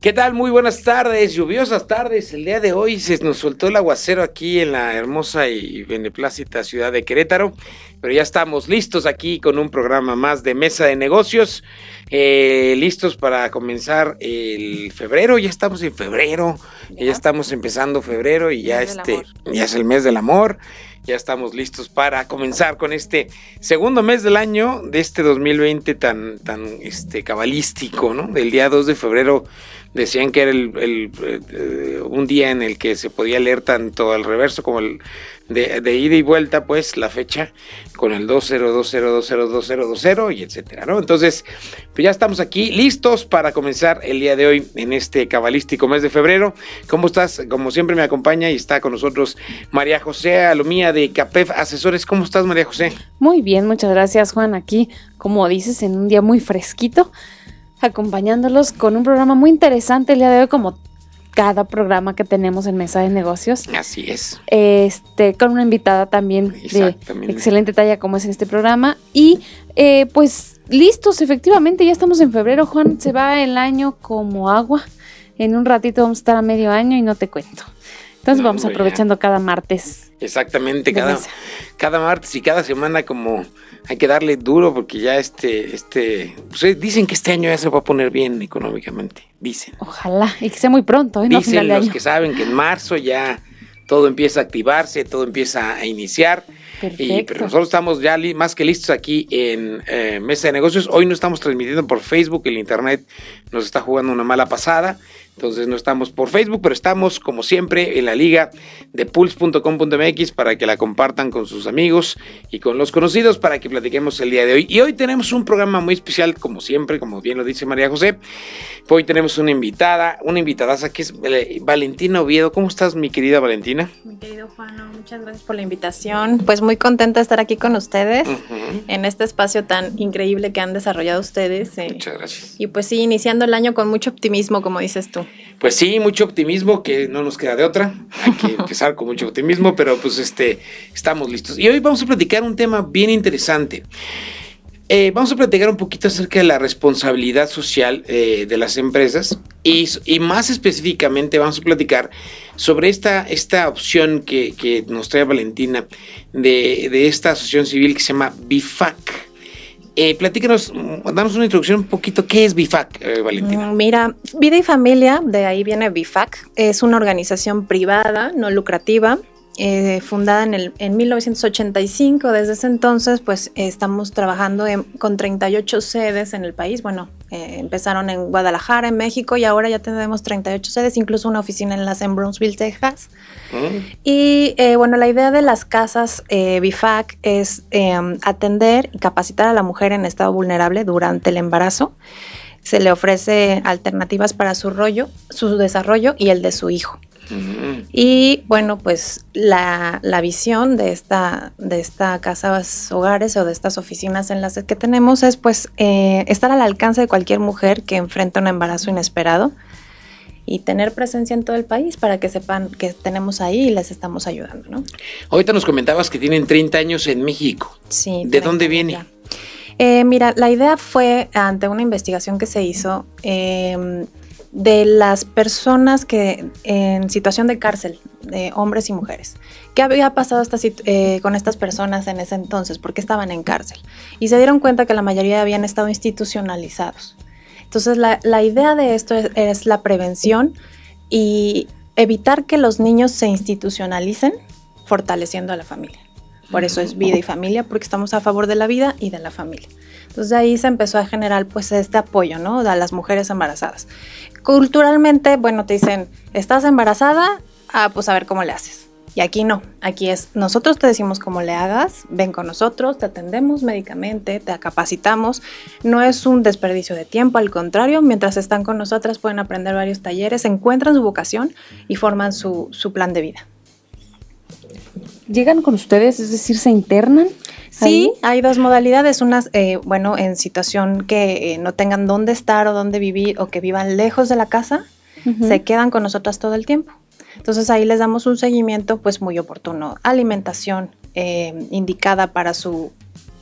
¿Qué tal? Muy buenas tardes, lluviosas tardes. El día de hoy se nos soltó el aguacero aquí en la hermosa y beneplácita ciudad de Querétaro, pero ya estamos listos aquí con un programa más de Mesa de Negocios, eh, listos para comenzar el febrero. Ya estamos en febrero, ya, estamos empezando febrero y ya este, ya es el mes del amor. Ya estamos listos para comenzar con este segundo mes del año de este 2020 tan, tan este, cabalístico, ¿no? Del día 2 de febrero decían que era el, eh, un día en el que se podía leer tanto al reverso como el de, ida y vuelta, pues la fecha con el 20202020 y etcétera, ¿no? Entonces, pues ya estamos aquí listos para comenzar el día de hoy en este cabalístico mes de febrero. ¿Cómo estás? Como siempre me acompaña y está con nosotros María José Alomía de CAPEF Asesores. ¿Cómo estás, María José? Muy bien, muchas gracias, Juan. Aquí, como dices, en un día muy fresquito acompañándolos con un programa muy interesante el día de hoy, como cada programa que tenemos en Mesa de Negocios. Así es. Este, con una invitada también de excelente talla como es en este programa. Y eh, pues listos, efectivamente, ya estamos en febrero, Juan, se va el año como agua. En un ratito vamos a estar a medio año y no te cuento. Entonces vamos aprovechando cada martes. Exactamente, cada, cada martes y cada semana como hay que darle duro porque ya este, este, pues, dicen que este año ya se va a poner bien económicamente, dicen. Ojalá, y que sea muy pronto, ¿eh? Dicen los que saben que en marzo ya todo empieza a activarse, todo empieza a iniciar. Y, pero nosotros estamos ya más que listos aquí en eh, Mesa de Negocios. Hoy no estamos transmitiendo por Facebook, el Internet nos está jugando una mala pasada. Entonces no estamos por Facebook, pero estamos como siempre en la liga de pulse.com.mx para que la compartan con sus amigos y con los conocidos para que platiquemos el día de hoy. Y hoy tenemos un programa muy especial, como siempre, como bien lo dice María José. Hoy tenemos una invitada, una invitada que es eh, Valentina Oviedo. ¿Cómo estás, mi querida Valentina? Mi querido Juan, muchas gracias por la invitación. Pues muy contenta de estar aquí con ustedes en este espacio tan increíble que han desarrollado ustedes. Eh, muchas gracias. Y pues sí, iniciando el año con mucho optimismo, como dices tú. Pues sí, mucho optimismo, que no nos queda de otra. Hay que empezar con mucho optimismo, pero pues este, estamos listos. Y hoy vamos a platicar un tema bien interesante. Eh, vamos a platicar un poquito acerca de la responsabilidad social eh, de las empresas y, más específicamente vamos a platicar sobre esta, esta opción que, nos trae Valentina de, de esta asociación civil que se llama BIFAC. Eh, platícanos, danos una introducción un poquito. ¿Qué es BIFAC, eh, Valentina? Mm, mira, Vida y Familia, de ahí viene BIFAC, es una organización privada, no lucrativa, eh, fundada en, el, en 1985. Desde ese entonces, pues estamos trabajando con 38 sedes en el país. Bueno, eh, empezaron en Guadalajara, en México, y ahora ya tenemos 38 sedes, incluso una oficina en las en Brownsville, Texas. Mm. Y eh, bueno, la idea de las casas BIFAC es em, atender y capacitar a la mujer en estado vulnerable durante el embarazo. Se le ofrece alternativas para su, rollo, su desarrollo y el de su hijo. Y bueno, pues la, visión de esta, de esta casas hogares o de estas oficinas en las que tenemos es pues eh, estar al alcance de cualquier mujer que enfrenta un embarazo inesperado y tener presencia en todo el país para que sepan que tenemos ahí y les estamos ayudando, ¿no? Ahorita nos comentabas que tienen 30 años en México. Sí. ¿De dónde viene? Eh, mira, la idea fue ante una investigación que se hizo eh, de las personas que en situación de cárcel, de hombres y mujeres. ¿Qué había pasado eh, con estas personas en ese entonces? ¿Por qué estaban en cárcel? Y se dieron cuenta que la mayoría habían estado institucionalizados. Entonces la, idea de esto es, la prevención y evitar que los niños se institucionalicen fortaleciendo a la familia. Por eso es vida y familia, porque estamos a favor de la vida y de la familia. Entonces ahí se empezó a generar pues este apoyo, ¿no? A las mujeres embarazadas culturalmente, bueno, te dicen, ¿estás embarazada? Ah, pues a ver cómo le haces. Y aquí no, aquí es, nosotros te decimos cómo le hagas, ven con nosotros, te atendemos médicamente, te capacitamos, no es un desperdicio de tiempo, al contrario, mientras están con nosotras pueden aprender varios talleres, encuentran su vocación y forman su, su plan de vida. ¿Llegan con ustedes, es decir, se internan? Sí, hay dos modalidades. Unas, eh, bueno, en situación que eh, no tengan dónde estar o dónde vivir o que vivan lejos de la casa, se quedan con nosotras todo el tiempo. Entonces ahí les damos un seguimiento pues muy oportuno. Alimentación eh, indicada para su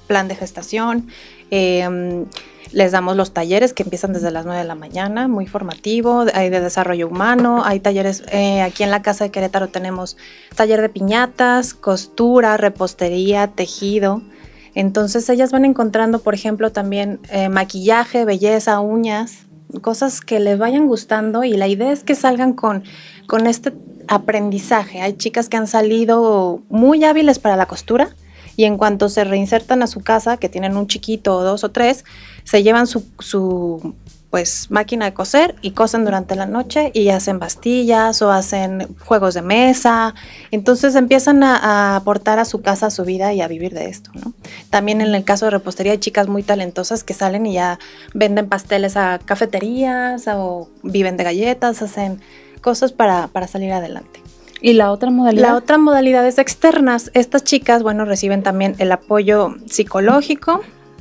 plan de gestación. Em, les damos los talleres que empiezan desde las 9 de la mañana, muy formativo, hay de desarrollo humano, hay talleres, eh, aquí en la Casa de Querétaro tenemos taller de piñatas, costura, repostería, tejido. Entonces ellas van encontrando, por ejemplo, también eh, maquillaje, belleza, uñas, cosas que les vayan gustando y la idea es que salgan con, con este aprendizaje. Hay chicas que han salido muy hábiles para la costura y en cuanto se reinsertan a su casa, que tienen un chiquito o dos o tres, se llevan su, su pues máquina de coser y cosen durante la noche y hacen bastillas o hacen juegos de mesa. Entonces empiezan a, aportar a su casa, a su vida y a vivir de esto. También en el caso de repostería hay chicas muy talentosas que salen y ya venden pasteles a cafeterías o viven de galletas, hacen cosas para, para salir adelante. ¿Y la otra modalidad? La otra modalidad es externas. Estas chicas, bueno, reciben también el apoyo psicológico.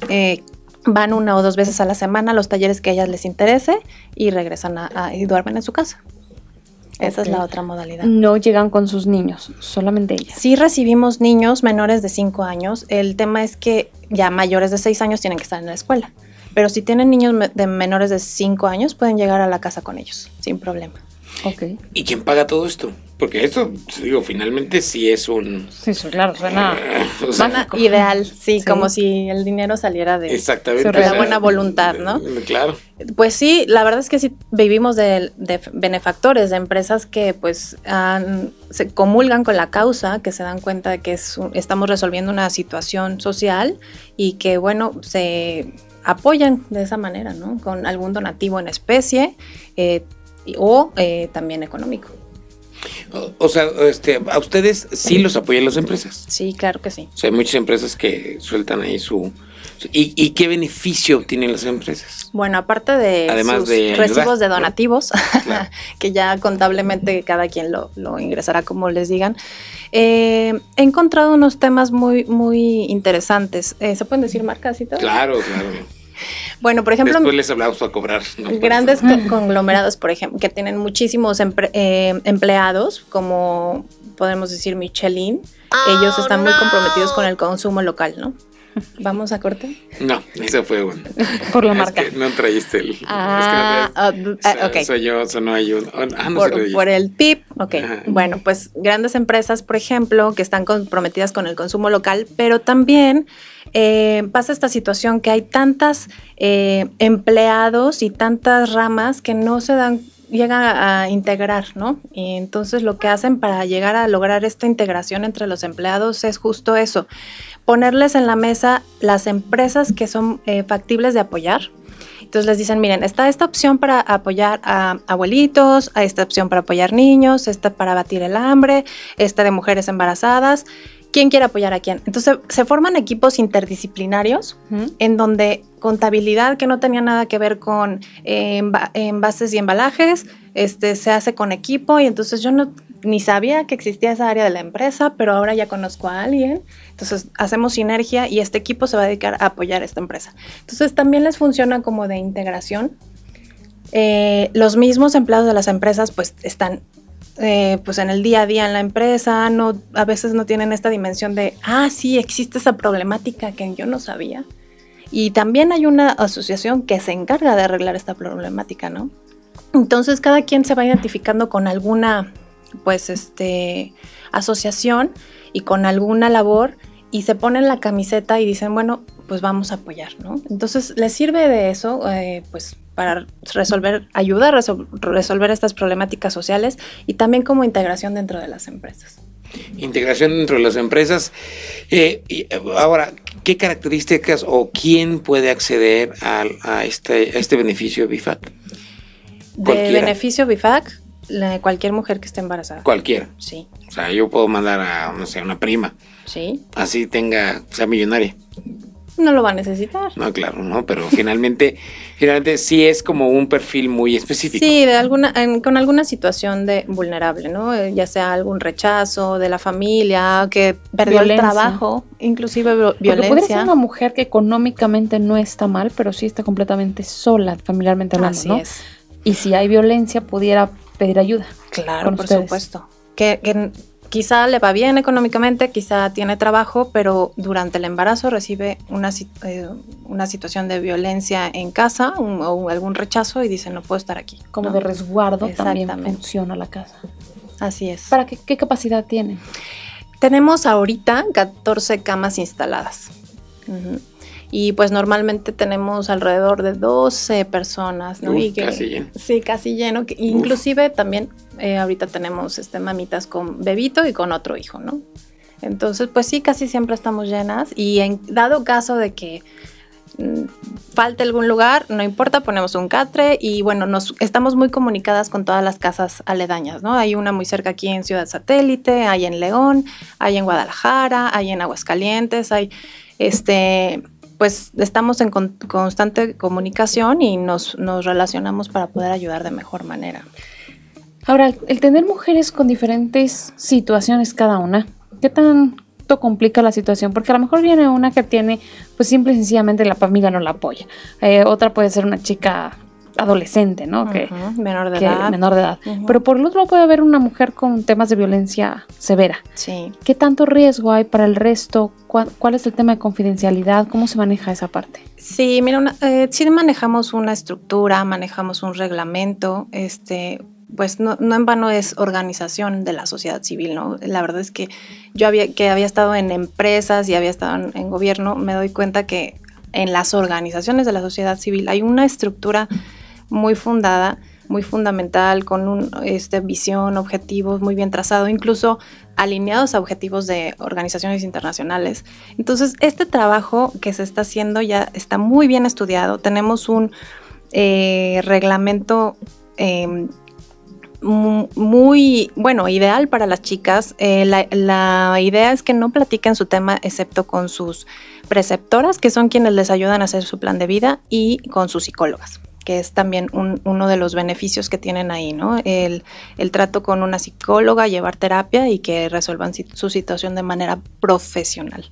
Eh, van una o dos veces a la semana a los talleres que a ellas les interese y regresan a, y duermen en su casa. Esa es la otra modalidad. No llegan con sus niños, solamente ellas. Sí recibimos niños menores de 5 años. El tema es que ya mayores de 6 años tienen que estar en la escuela. Pero si tienen niños de menores de 5 años, pueden llegar a la casa con ellos, sin problema. Okay. ¿Y quién paga todo esto? Porque esto, digo, finalmente sí es un... Sí, claro, suena, ideal, sí, como si el dinero saliera de, Exactamente. la buena voluntad, ¿no? Claro. Pues sí, la verdad es que sí vivimos de, benefactores, de empresas que pues se comulgan con la causa, que se dan cuenta de que es, estamos resolviendo una situación social y que, bueno, se apoyan de esa manera, ¿no? Con algún donativo en especie eh, o eh, también económico. O, sea, este, a ustedes sí los apoyan las empresas. Sí, claro que sí. O sea, hay muchas empresas que sueltan ahí su... ¿Y, qué beneficio tienen las empresas? Bueno, aparte de Además sus de recibos de donativos, que ya contablemente cada quien lo, ingresará como les digan, eh, he encontrado unos temas muy, muy interesantes. Eh, ¿Se pueden decir marcas y todo? Claro, claro. Bueno, por ejemplo, después les hablamos para cobrar. Grandes conglomerados, por ejemplo, que tienen muchísimos eh, empleados, como podemos decir Michelin, ellos están muy comprometidos con el consumo local, ¿no? ¿Vamos a corte? No, eso fue bueno. Por la marca. no trajiste el. Ah, es que no ah, okay. Soy yo, eso no hay un. Ah, no por, por, el tip, ok. Bueno, pues grandes empresas, por ejemplo, que están comprometidas con el consumo local, pero también eh, pasa esta situación que hay tantas eh, empleados y tantas ramas que no se dan llegan a integrar, ¿no? Y entonces lo que hacen para llegar a lograr esta integración entre los empleados es justo eso, ponerles en la mesa las empresas que son eh, factibles de apoyar. Entonces les dicen, miren, está esta opción para apoyar a abuelitos, esta opción para apoyar niños, esta para batir el hambre, esta de mujeres embarazadas quién quiere apoyar a quién. Entonces se forman equipos interdisciplinarios en donde contabilidad que no tenía nada que ver con eh, envases y embalajes, este, se hace con equipo y entonces yo no ni sabía que existía esa área de la empresa, pero ahora ya conozco a alguien. Entonces hacemos sinergia y este equipo se va a dedicar a apoyar a esta empresa. Entonces también les funciona como de integración. Eh, los mismos empleados de las empresas pues están eh, pues en el día a día en la empresa, no, a veces no tienen esta dimensión de, ah, sí, existe esa problemática que yo no sabía. Y también hay una asociación que se encarga de arreglar esta problemática, ¿no? Entonces cada quien se va identificando con alguna, pues, este, asociación y con alguna labor y se ponen la camiseta y dicen, bueno, pues vamos a apoyar, ¿no? Entonces les sirve de eso, eh, pues para resolver, ayudar a resolver estas problemáticas sociales y también como integración dentro de las empresas. Integración dentro de las empresas. Eh, ahora, ¿qué características o quién puede acceder a, este, este beneficio BIFAC? De beneficio BIFAC, cualquier mujer que esté embarazada. Cualquiera. Sí. O sea, yo puedo mandar a, no sé, una prima. Sí. Así tenga, sea millonaria no lo va a necesitar. No, claro, no, pero finalmente, finalmente sí es como un perfil muy específico. Sí, de alguna, con alguna situación de vulnerable, ¿no? Eh, ya sea algún rechazo de la familia, que perdió el trabajo, inclusive violencia. Porque podría ser una mujer que económicamente no está mal, pero sí está completamente sola, familiarmente hablando, Así Es. Y si hay violencia, pudiera pedir ayuda. Claro, por supuesto. Que, que quizá le va bien económicamente, quizá tiene trabajo, pero durante el embarazo recibe una, eh, una situación de violencia en casa o algún rechazo y dice no puedo estar aquí. Como de resguardo también funciona la casa. Así es. ¿Para qué, qué capacidad tiene? Tenemos ahorita 14 camas instaladas. Y pues normalmente tenemos alrededor de 12 personas, ¿no? casi lleno. Sí, casi lleno. inclusive también eh, ahorita tenemos este, mamitas con bebito y con otro hijo, ¿no? Entonces, pues sí, casi siempre estamos llenas. Y en dado caso de que mm, falte algún lugar, no importa, ponemos un catre y bueno, nos estamos muy comunicadas con todas las casas aledañas, ¿no? Hay una muy cerca aquí en Ciudad Satélite, hay en León, hay en Guadalajara, hay en Aguascalientes, hay este pues estamos en constante comunicación y nos, relacionamos para poder ayudar de mejor manera. Ahora, el tener mujeres con diferentes situaciones cada una, ¿qué tanto complica la situación? Porque a lo mejor viene una que tiene, pues simple y sencillamente la familia no la apoya. Eh, otra puede ser una chica adolescente, ¿no? que, menor de edad. Menor de edad. Pero por el otro lado puede haber una mujer con temas de violencia severa. Sí. ¿Qué tanto riesgo hay para el resto? ¿Cuál, es el tema de confidencialidad? ¿Cómo se maneja esa parte? Sí, mira, una, eh, sí manejamos una estructura, manejamos un reglamento, este, pues no, no, en vano es organización de la sociedad civil, ¿no? La verdad es que yo había, que había estado en empresas y había estado en gobierno, me doy cuenta que en las organizaciones de la sociedad civil hay una estructura muy fundada, muy fundamental, con una este, visión, objetivos muy bien trazado, incluso alineados a objetivos de organizaciones internacionales. Entonces, este trabajo que se está haciendo ya está muy bien estudiado. Tenemos un eh, reglamento em, muy, bueno, ideal para las chicas. Eh, la, la, idea es que no platiquen su tema excepto con sus preceptoras, que son quienes les ayudan a hacer su plan de vida, y con sus psicólogas que es también uno de los beneficios que tienen ahí, ¿no? El, trato con una psicóloga, llevar terapia y que resuelvan su situación de manera profesional.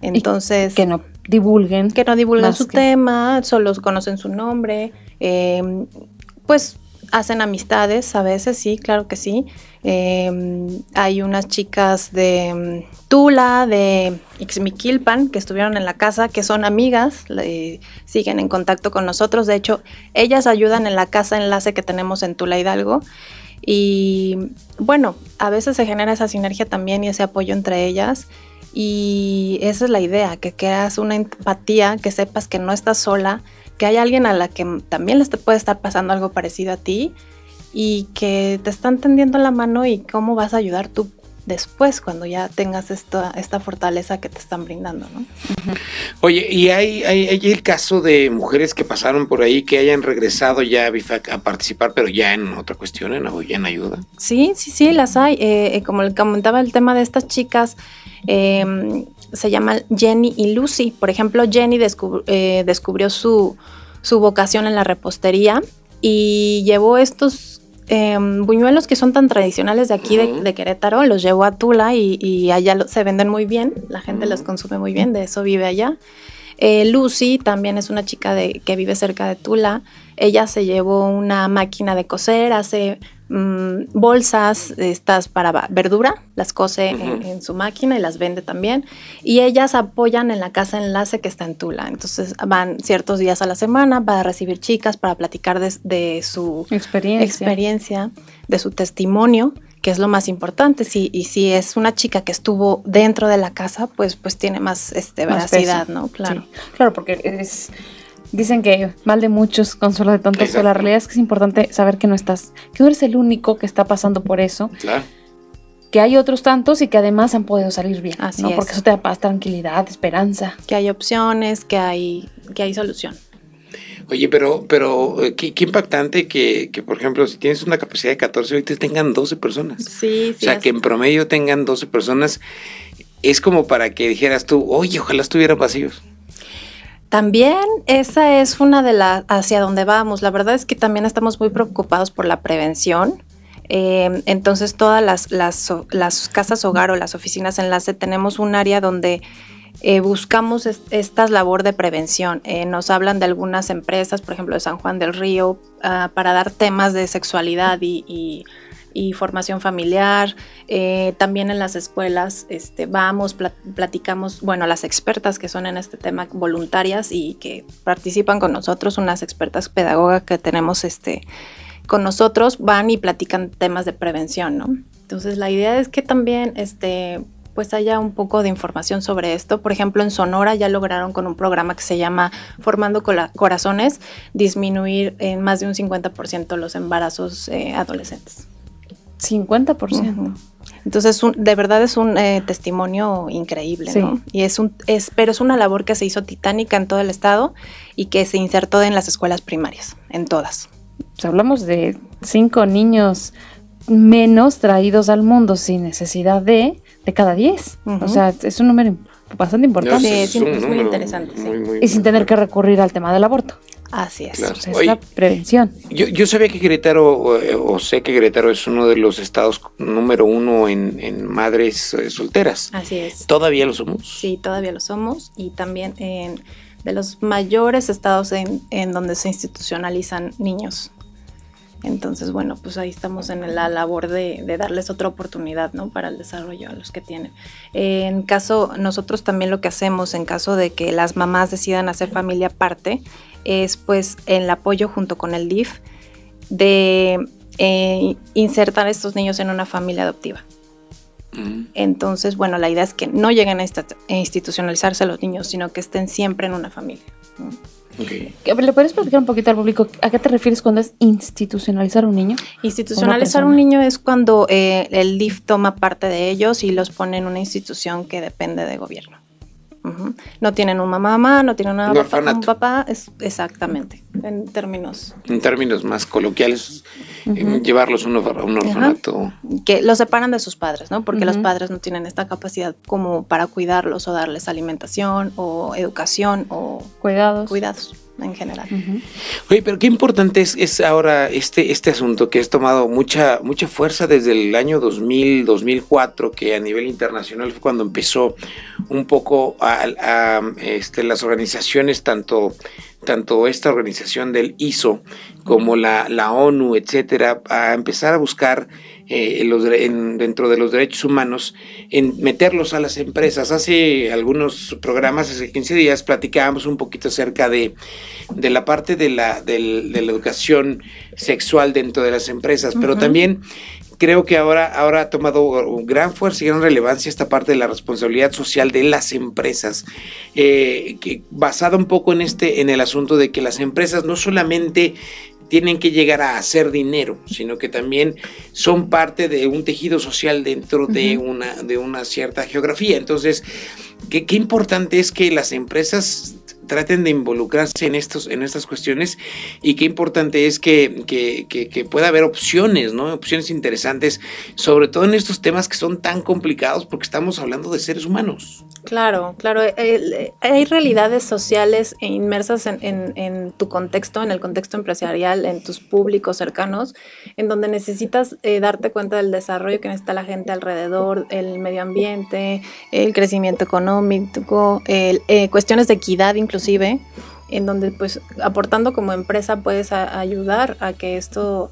Entonces... que no divulguen. Que no divulguen su tema, solo conocen su nombre. Eh, pues hacen amistades a veces, sí, claro que sí. Em, hay unas chicas de mm, Tula, de Ixmiquilpan, que estuvieron en la casa, que son amigas, siguen en contacto con nosotros. De hecho, ellas ayudan en la casa enlace que tenemos en Tula Hidalgo. Y bueno, a veces se genera esa sinergia también y ese apoyo entre ellas. Y esa es la idea, que creas una empatía, que sepas que no estás sola, que hay alguien a la que también le puede estar pasando algo parecido a ti y que te están tendiendo la mano y cómo vas a ayudar tú después cuando ya tengas esta, esta fortaleza que te están brindando, ¿no? Oye, ¿y hay, hay, el caso de mujeres que pasaron por ahí que hayan regresado ya a BIFAC a participar, pero ya en otra cuestión, en, ya en ayuda? Sí, sí, sí, las hay. Eh, eh, como le comentaba el tema de estas chicas, eh, se llaman Jenny y Lucy. Por ejemplo, Jenny eh, descubrió su, vocación en la repostería y llevó estos em, buñuelos que son tan tradicionales de aquí de, Querétaro, los llevó a Tula y, allá se venden muy bien, la gente los consume muy bien, de eso vive allá. Eh, Lucy también es una chica de, que vive cerca de Tula. Ella se llevó una máquina de coser, hace Mm, bolsas estas para verdura, las cose en, su máquina y las vende también. Y ellas apoyan en la casa enlace que está en Tula. Entonces van ciertos días a la semana para recibir chicas, para platicar de, su experiencia. de su testimonio que es lo más importante. Si, y si es una chica que estuvo dentro de la casa, pues, pues tiene más, este, veracidad, ¿no? Claro. Claro, porque es Dicen que mal de muchos, consuelo de tontos, pero la realidad es que es importante saber que no estás, que no eres el único que está pasando por eso. Claro. Que hay otros tantos y que además han podido salir bien. Así ¿no? Porque eso te da paz, tranquilidad, esperanza. Que hay opciones, que hay, que hay solución. Oye, pero, pero eh, qué, impactante que, que, por ejemplo, si tienes una capacidad de 14, ahorita tengan 12 personas. Sí, sí. O sea, que en promedio tengan 12 personas. Es como para que dijeras tú, oye, ojalá estuvieran vacíos. También esa es una de las hacia donde vamos. La verdad es que también estamos muy preocupados por la prevención. Eh, entonces, todas las, las, casas hogar o las oficinas enlace tenemos un área donde eh, buscamos esta labor de prevención. Eh, nos hablan de algunas empresas, por ejemplo, de San Juan del Río, ah, para dar temas de sexualidad y, formación familiar. Eh, también en las escuelas este, vamos, platicamos, bueno, las expertas que son en este tema voluntarias y que participan con nosotros, unas expertas pedagogas que tenemos este, con nosotros, van y platican temas de prevención, ¿no? Entonces la idea es que también este, pues haya un poco de información sobre esto. Por ejemplo, en Sonora ya lograron con un programa que se llama Formando Corazones disminuir en más de un 50% los embarazos eh, adolescentes. 50%. Entonces, de verdad es un eh, testimonio increíble, ¿no? Y es un, es, pero es una labor que se hizo titánica en todo el estado y que se insertó en las escuelas primarias, en todas. Pues hablamos de cinco niños menos traídos al mundo sin necesidad de de cada 10. O sea, es un número bastante importante. Sí, es, muy interesante. y sin tener que recurrir al tema del aborto. Así es. es la prevención. Yo, yo sabía que Querétaro, o, sé que Querétaro es uno de los estados número uno en, madres eh, solteras. Así es. ¿Todavía lo somos? Sí, todavía lo somos. Y también en, de los mayores estados en, en donde se institucionalizan niños entonces, bueno, pues ahí estamos en la labor de, darles otra oportunidad, ¿no? Para el desarrollo a los que tienen. en caso, nosotros también lo que hacemos en caso de que las mamás decidan hacer familia aparte, es pues el apoyo junto con el DIF de eh, insertar a estos niños en una familia adoptiva. Mm. Entonces, bueno, la idea es que no lleguen a institucionalizarse los niños, sino que estén siempre en una familia. ¿Le puedes platicar un poquito al público a qué te refieres cuando es institucionalizar un niño? Institucionalizar un niño es cuando eh, el DIF toma parte de ellos y los pone en una institución que depende de gobierno. No tienen un mamá, no tienen una papá, un papá, es, exactamente, en términos. En términos más coloquiales, eh, llevarlos a un, orfanato. Que los separan de sus padres, ¿no? Porque los padres no tienen esta capacidad como para cuidarlos o darles alimentación o educación o cuidados. Cuidados en general. Oye, pero qué importante es, es, ahora este, este asunto que has tomado mucha, mucha fuerza desde el año 2000, 2004, que a nivel internacional fue cuando empezó un poco a, este, las organizaciones, tanto, tanto esta organización del ISO como la, la ONU, etcétera, a empezar a buscar eh, los, dentro de los derechos humanos, en meterlos a las empresas. Hace algunos programas, hace 15 días, platicábamos un poquito acerca de, de la parte de la, de, la educación sexual dentro de las empresas, pero también creo que ahora, ahora ha tomado gran fuerza y gran relevancia esta parte de la responsabilidad social de las empresas, eh, que basada un poco en este, en el asunto de que las empresas no solamente tienen que llegar a hacer dinero, sino que también son parte de un tejido social dentro de, una, de una cierta geografía. Entonces, qué, qué importante es que las empresas traten de involucrarse en, estos, en estas cuestiones y qué importante es que, que, pueda haber opciones, ¿no? Opciones interesantes, sobre todo en estos temas que son tan complicados porque estamos hablando de seres humanos. Claro, claro. Eh, eh, hay realidades sociales e inmersas en, tu contexto, en el contexto empresarial, en tus públicos cercanos, en donde necesitas eh, darte cuenta del desarrollo que necesita la gente alrededor, el medio ambiente, el crecimiento económico, cuestiones de equidad inclusive, en donde pues aportando como empresa puedes ayudar a que esto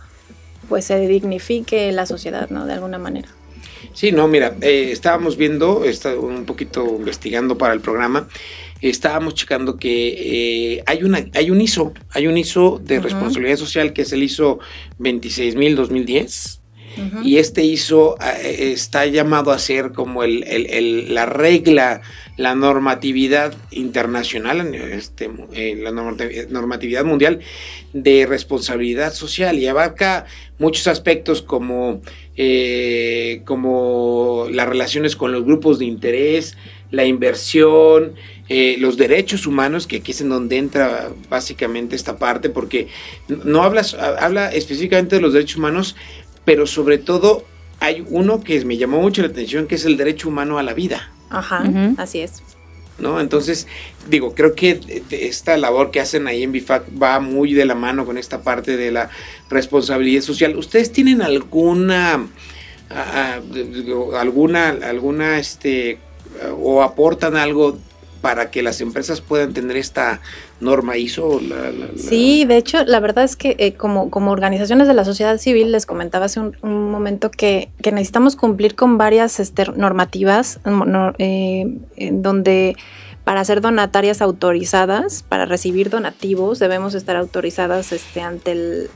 pues se dignifique la sociedad, ¿no? De alguna manera. Sí, no, mira, eh, estábamos viendo, está un poquito investigando para el programa, estábamos checando que eh, hay una, hay un ISO, hay un ISO de responsabilidad social que es el ISO 26000 2010 y este ISO eh, está llamado a ser como el, la regla, la normatividad internacional, este, la normatividad mundial de responsabilidad social. Y abarca muchos aspectos como, eh, como las relaciones con los grupos de interés, la inversión, eh, los derechos humanos, que aquí es en donde entra básicamente esta parte, porque no hablas, habla específicamente de los derechos humanos, pero sobre todo hay uno que me llamó mucho la atención, que es el derecho humano a la vida. Ajá, así es. ¿No? Entonces, digo, creo que esta labor que hacen ahí en BIFAC va muy de la mano con esta parte de la responsabilidad social. ¿Ustedes tienen alguna, alguna, alguna, este, o aportan algo para que las empresas puedan tener esta norma ISO? Sí, de hecho, la verdad es que eh, como, como organizaciones de la sociedad civil, les comentaba hace un, momento que, necesitamos cumplir con varias este, normativas eh, en donde para ser donatarias autorizadas, para recibir donativos, debemos estar autorizadas este, ante el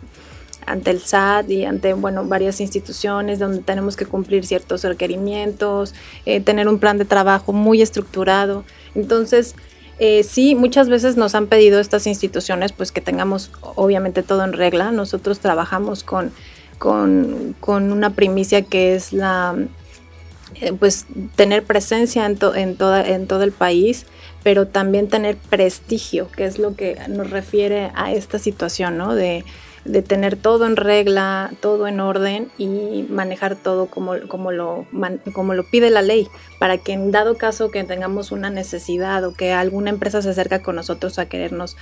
ante el SAT y ante bueno varias instituciones donde tenemos que cumplir ciertos requerimientos, eh, tener un plan de trabajo muy estructurado. Entonces, eh, sí, muchas veces nos han pedido estas instituciones pues que tengamos obviamente todo en regla. Nosotros trabajamos con, con, una primicia que es la eh, pues tener presencia en, en, todo el país, pero también tener prestigio, que es lo que nos refiere a esta situación, ¿no? De, de tener todo en regla, todo en orden y manejar todo como, como, lo, como lo pide la ley, para que en dado caso que tengamos una necesidad o que alguna empresa se acerca con nosotros a querernos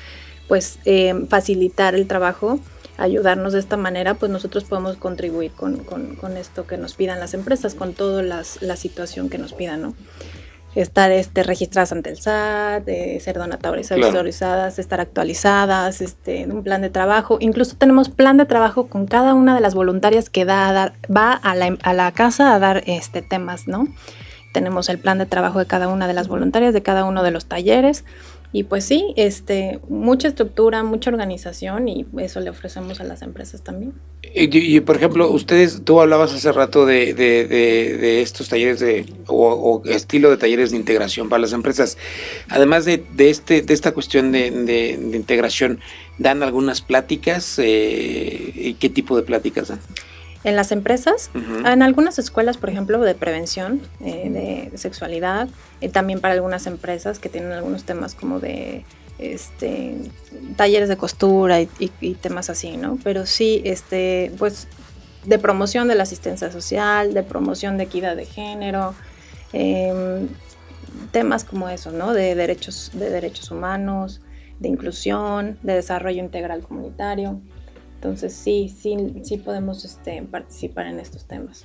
pues eh, facilitar el trabajo, ayudarnos de esta manera, pues nosotros podemos contribuir con, con, esto que nos pidan las empresas, con toda la situación que nos pidan, ¿no? Estar este, registradas ante el SAT, ser donatores autorizadas, estar actualizadas, este, un plan de trabajo. Incluso tenemos plan de trabajo con cada una de las voluntarias que da a dar, va a la, a la casa a dar este, temas, ¿no? Tenemos el plan de trabajo de cada una de las voluntarias, de cada uno de los talleres. Y pues sí, este, mucha estructura, mucha organización y eso le ofrecemos a las empresas también. Y, por ejemplo, ustedes, tú hablabas hace rato de, de, de, estos talleres de, o, estilo de talleres de integración para las empresas. Además de, de, este, de esta cuestión de, integración, ¿dan algunas pláticas? Eh, ¿Y qué tipo de pláticas dan? En las empresas, en algunas escuelas, por ejemplo, de prevención eh, de sexualidad, y también para algunas empresas que tienen algunos temas como de este talleres de costura y, temas así, ¿no? Pero sí, este, pues de promoción de la asistencia social, de promoción de equidad de género, em, temas como esos, ¿no? De derechos, de derechos humanos, de inclusión, de desarrollo integral comunitario. Entonces sí, sí, sí podemos este, participar en estos temas.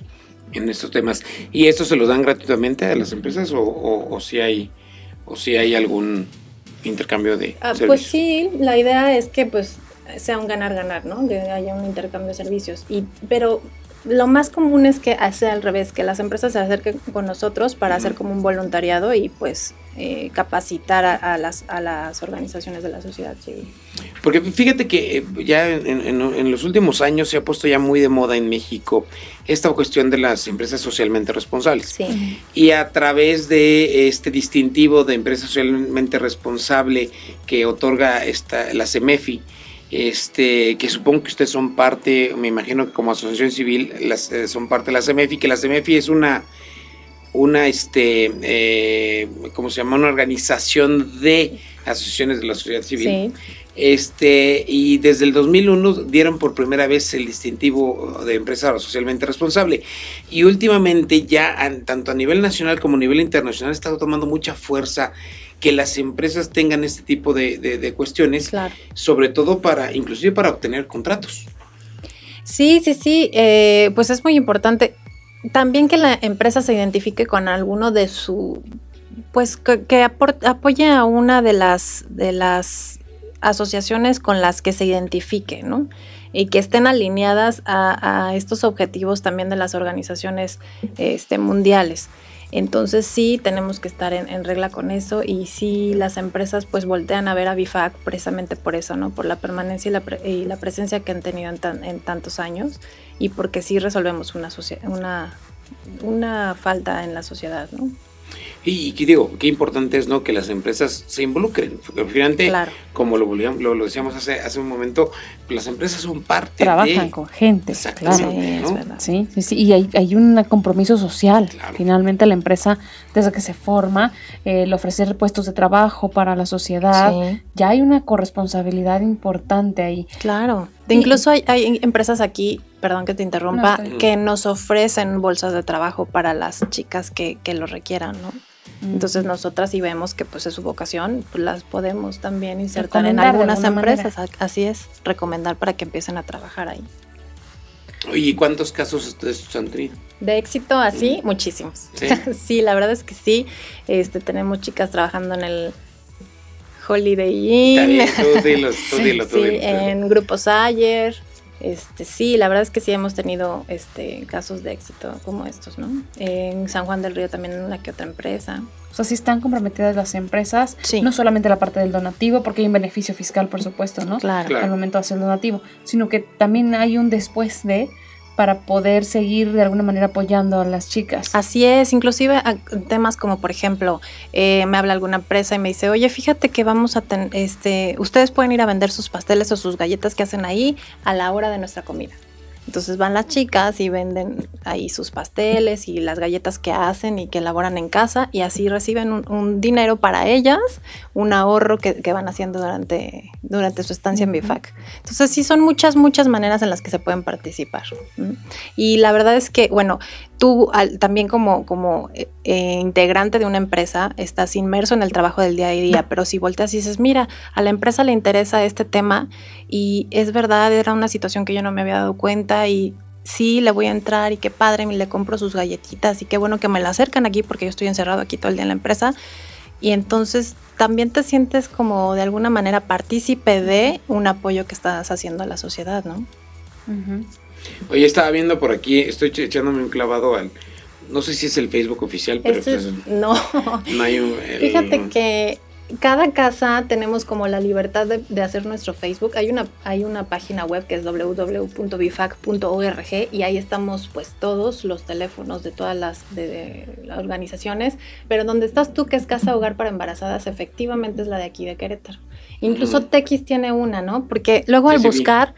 En estos temas. ¿Y esto se lo dan gratuitamente a las empresas o, si hay o si hay algún intercambio de ah, Pues sí, la idea es que pues sea un ganar-ganar, ¿no? Que haya un intercambio de servicios. Y, pero lo más común es que sea al revés, que las empresas se acerquen con nosotros para hacer como un voluntariado y pues eh, capacitar a, las, a las organizaciones de la sociedad civil. Porque fíjate que eh, ya en, los últimos años se ha puesto ya muy de moda en México esta cuestión de las empresas socialmente responsables. Sí. Y a través de este distintivo de empresa socialmente responsable que otorga esta, la CEMEFI, este, que supongo que ustedes son parte, me imagino que como asociación civil las, eh, son parte de la CEMEFI, que la CEMEFI es una, una este, eh, ¿cómo se llama? Una organización de asociaciones de la sociedad civil. Este, y desde el 2001 dieron por primera vez el distintivo de empresa socialmente responsable. Y últimamente ya, tanto a nivel nacional como a nivel internacional, ha estado tomando mucha fuerza que las empresas tengan este tipo de, cuestiones, sobre todo para, inclusive para obtener contratos. Sí, sí, sí, eh, pues es muy importante. También que la empresa se identifique con alguno de su, pues que, apoye a una de las, de las asociaciones con las que se identifique, ¿no? Y que estén alineadas a, estos objetivos también de las organizaciones este, mundiales. Entonces sí tenemos que estar en, regla con eso y sí las empresas pues voltean a ver a BIFAC precisamente por eso, ¿no? Por la permanencia y la, presencia que han tenido en, tantos años y porque sí resolvemos una, una, una falta en la sociedad, ¿no? Y, y digo, qué importante es no que las empresas se involucren. Finalmente, como lo, lo, lo, decíamos hace, hace un momento, las empresas son parte Trabajan con gente, claro. Sí, sí, sí, y hay, hay un compromiso social. Finalmente la empresa, desde que se forma, el ofrecer puestos de trabajo para la sociedad, ya hay una corresponsabilidad importante ahí. Claro. Incluso hay, hay empresas aquí perdón que te interrumpa, que nos ofrecen bolsas de trabajo para las chicas que, que lo requieran, ¿no? Entonces nosotras si vemos que pues es su vocación, pues las podemos también insertar en algunas empresas, así es, recomendar para que empiecen a trabajar ahí. ¿y cuántos casos ustedes han tenido? De éxito así, muchísimos. ¿Sí? la verdad es que sí. Este tenemos chicas trabajando en el Holiday Inn. sí, en grupos ayer. Este, sí, la verdad es que sí hemos tenido este, casos de éxito como estos, ¿no? En San Juan del Río también en una que otra empresa. O sea, sí están comprometidas las empresas, no solamente la parte del donativo, porque hay un beneficio fiscal, por supuesto, ¿no? claro. Al momento de hacer el donativo, sino que también hay un después de para poder seguir de alguna manera apoyando a las chicas. Así es, inclusive temas como por ejemplo, eh, me habla alguna empresa y me dice, oye, fíjate que vamos a tener, este, ustedes pueden ir a vender sus pasteles o sus galletas que hacen ahí a la hora de nuestra comida. Entonces van las chicas y venden ahí sus pasteles y las galletas que hacen y que elaboran en casa y así reciben un, dinero para ellas, un ahorro que, van haciendo durante, durante su estancia en BIFAC. Entonces sí son muchas, muchas maneras en las que se pueden participar. Y la verdad es que, bueno, tú también como, como eh, eh, integrante de una empresa estás inmerso en el trabajo del día a día, pero si volteas y dices, mira, a la empresa le interesa este tema y es verdad, era una situación que yo no me había dado cuenta y sí, le voy a entrar y qué padre, me le compro sus galletitas y qué bueno que me la acercan aquí porque yo estoy encerrado aquí todo el día en la empresa. Y entonces también te sientes como de alguna manera partícipe de un apoyo que estás haciendo a la sociedad, ¿no? Oye, estaba viendo por aquí, estoy echándome un clavado al... No sé si es el Facebook oficial, pero... Pues, no. no hay un, Fíjate que cada casa tenemos como la libertad de, hacer nuestro Facebook. Hay una, hay una página web que es www.bifac.org y ahí estamos pues todos los teléfonos de todas las, de, las organizaciones, pero donde estás tú, que es Casa Hogar para Embarazadas, efectivamente es la de aquí de Querétaro. Incluso Tex tiene una, ¿no? Porque luego al buscar...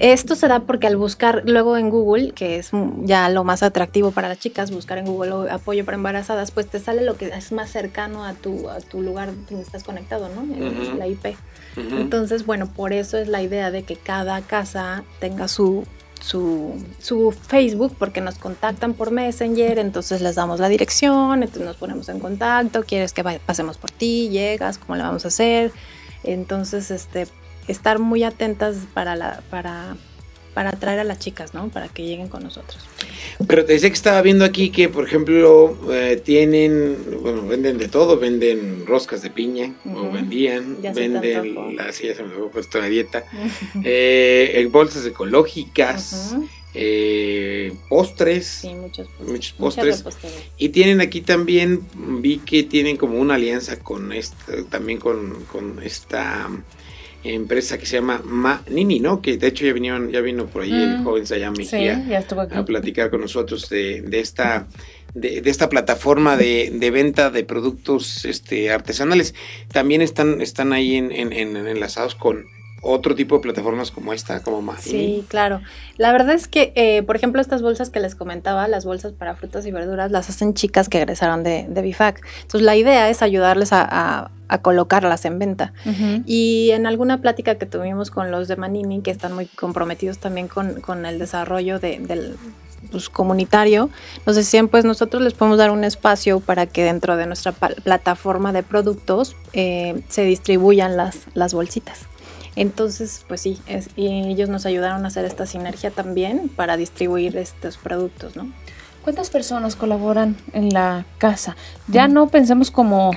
Esto se da porque al buscar luego en Google, que es ya lo más atractivo para las chicas, buscar en Google apoyo para embarazadas, pues te sale lo que es más cercano a tu, a tu lugar donde estás conectado, ¿no? La IP. Entonces, bueno, por eso es la idea de que cada casa tenga su, su, su, Facebook porque nos contactan por Messenger, entonces les damos la dirección, entonces nos ponemos en contacto, quieres que pasemos por ti, llegas, cómo le vamos a hacer. Entonces, este, estar muy atentas para, la, para, para atraer a las chicas, ¿no? Para que lleguen con nosotros. Pero te decía que estaba viendo aquí que, por ejemplo, eh, tienen, bueno, venden de todo, venden roscas de piña, o vendían, venden, la, sí, ya se me había puesto la dieta, eh, bolsas ecológicas, eh, postres, sí, muchos postres, muchos postres. y tienen aquí también, vi que tienen como una alianza con esta, también con, con esta empresa que se llama Ma Nini, ¿no? Que de hecho ya vinieron, ya vino por ahí el mm. joven Sayami a platicar con nosotros de, de esta de, esta plataforma de, de, venta de productos este, artesanales. También están, están ahí en, en, enlazados con otro tipo de plataformas como esta, como más. Sí, claro. La verdad es que, eh, por ejemplo, estas bolsas que les comentaba, las bolsas para frutas y verduras, las hacen chicas que egresaron de, de BIFAC. Entonces, la idea es ayudarles a, colocarlas en venta. Y en alguna plática que tuvimos con los de Manini, que están muy comprometidos también con, el desarrollo del pues, comunitario, nos decían, pues nosotros les podemos dar un espacio para que dentro de nuestra plataforma de productos eh, se distribuyan las, las bolsitas. Entonces, pues sí, y ellos nos ayudaron a hacer esta sinergia también para distribuir estos productos, ¿no? ¿Cuántas personas colaboran en la casa? Ya no pensemos como,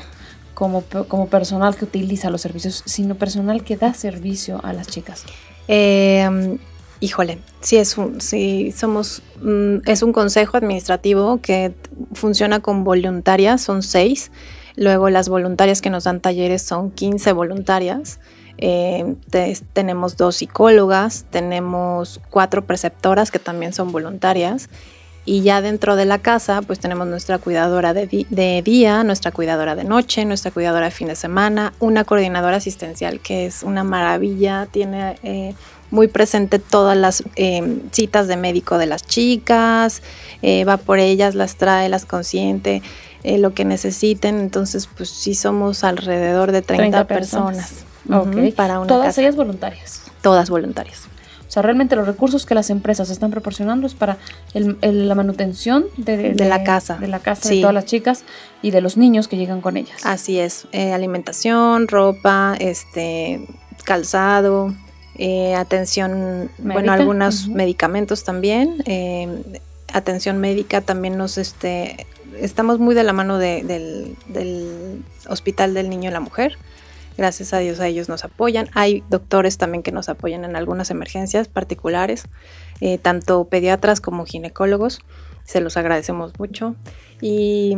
como, como personal que utiliza los servicios, sino personal que da servicio a las chicas. Em, híjole, sí es un, sí somos, mm, es un consejo administrativo que funciona con voluntarias, son seis. Luego las voluntarias que nos dan talleres son 15 voluntarias. Eh, tenemos dos psicólogas, tenemos cuatro preceptoras que también son voluntarias Y ya dentro de la casa, pues tenemos nuestra cuidadora de, día, nuestra cuidadora de noche, nuestra cuidadora de fin de semana, una coordinadora asistencial que es una maravilla, tiene eh, muy presente todas las eh, citas de médico de las chicas, eh, va por ellas, las trae, las consiente, lo que necesiten. Entonces, pues sí somos alrededor de 30, personas. Para una Todas ellas voluntarias. Todas voluntarias. O sea, realmente los recursos que las empresas están proporcionando es para la manutención de, la casa. De la casa de todas las chicas y de los niños que llegan con ellas. Así es. Eh, alimentación, ropa, este, calzado, eh, atención, bueno, algunos medicamentos también. Eh, atención médica también nos, este, estamos muy de la mano del, del Hospital del Niño y la Mujer. Gracias a Dios a ellos nos apoyan. Hay doctores también que nos apoyan en algunas emergencias particulares, eh, tanto pediatras como ginecólogos. Se los agradecemos mucho. Y,